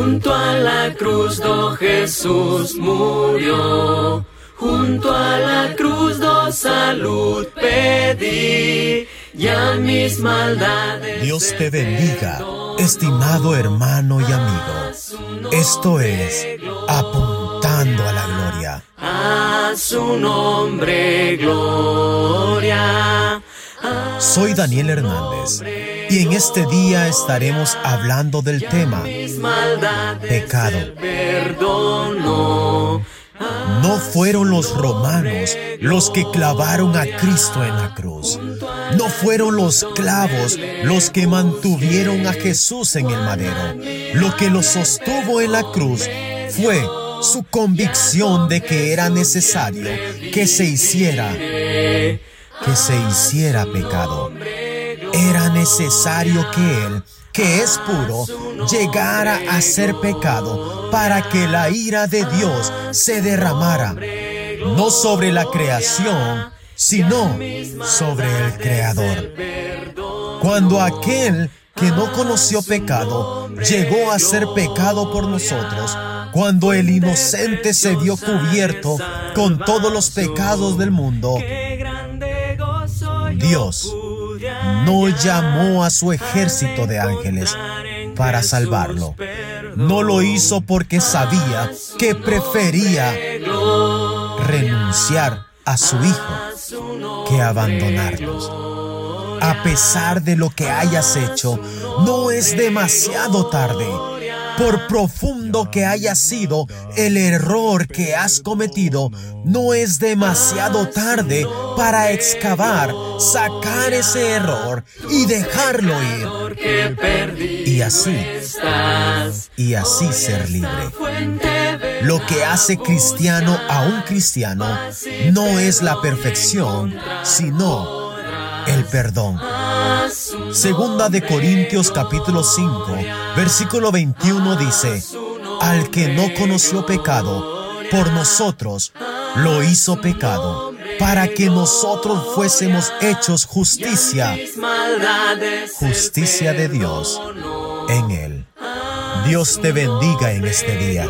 Junto a la cruz do Jesús murió. Junto a la cruz do salud pedí. Ya mis maldades. Dios te bendiga, estimado hermano y amigo. Esto es Apuntando a la Gloria. A su nombre, gloria. Soy Daniel Hernández y en este día estaremos hablando del tema pecado. No fueron los romanos los que clavaron a Cristo en la cruz. No fueron los clavos los que mantuvieron a Jesús en el madero. Lo que lo sostuvo en la cruz fue su convicción de que era necesario que se hiciera que se hiciera pecado. Era necesario que Él, que es puro, llegara a ser pecado para que la ira de Dios se derramara, no sobre la creación, sino sobre el Creador. Cuando aquel que no conoció pecado llegó a ser pecado por nosotros, cuando el inocente se vio cubierto con todos los pecados del mundo, Dios no llamó a su ejército de ángeles para salvarlo. No lo hizo porque sabía que prefería renunciar a su hijo que abandonarlos. A pesar de lo que hayas hecho, no es demasiado tarde por profundo que haya sido el error que has cometido, no es demasiado tarde para excavar, sacar ese error y dejarlo ir. Y así, y así ser libre. Lo que hace cristiano a un cristiano no es la perfección, sino el perdón. Segunda de Corintios capítulo 5, versículo 21 dice, Al que no conoció pecado, por nosotros lo hizo pecado, para que nosotros fuésemos hechos justicia, justicia de Dios en él. Dios te bendiga en este día.